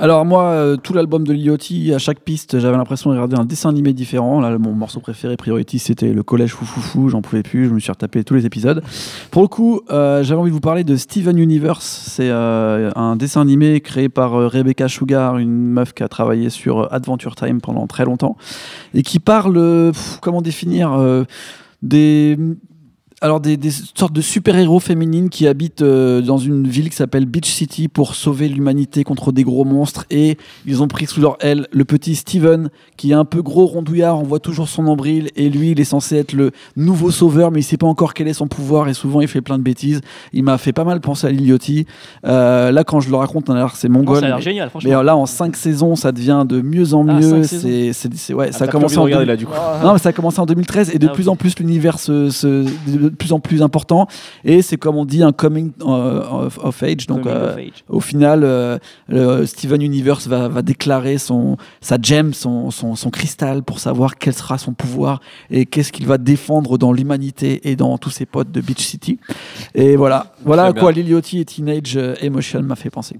Alors moi, euh, tout l'album de Liotti, à chaque piste, j'avais l'impression de regarder un dessin animé différent. Là, mon morceau préféré, Priority, c'était le collège foufoufou. J'en pouvais plus, je me suis retapé tous les épisodes. Pour le coup, euh, j'avais envie de vous parler de Steven Universe. C'est euh, un dessin animé créé par Rebecca Sugar, une meuf qui a travaillé sur Adventure Time pendant très longtemps et qui parle, comment définir, des alors des, des sortes de super-héros féminines qui habitent euh, dans une ville qui s'appelle Beach City pour sauver l'humanité contre des gros monstres et ils ont pris sous leur aile le petit Steven qui est un peu gros rondouillard, on voit toujours son nombril et lui il est censé être le nouveau sauveur mais il sait pas encore quel est son pouvoir et souvent il fait plein de bêtises. Il m'a fait pas mal penser à Liliotti. Euh, là quand je le raconte, on a l'air c'est Oh, mongol. ça a l'air mais- génial, mais franchement. euh, là en 5 saisons ça devient de mieux en Ah, mieux. c'est c'est c'est- ouais, ça a t'as commencé plus en envie de regarder, 2000 là, du coup. non, mais ça a commencé en 2013 et de Ah, plus en plus l'univers se, se- de plus en plus important et c'est comme on dit un coming euh, of, of age. Donc Coming euh, of age. au final, euh, le Steven Universe va, va déclarer son sa gemme, son, son, son cristal pour savoir quel sera son pouvoir et qu'est-ce qu'il va défendre dans l'humanité et dans tous ses potes de Beach City. Et voilà, voilà à quoi Liliotti et Teenage Emotion m'a fait penser.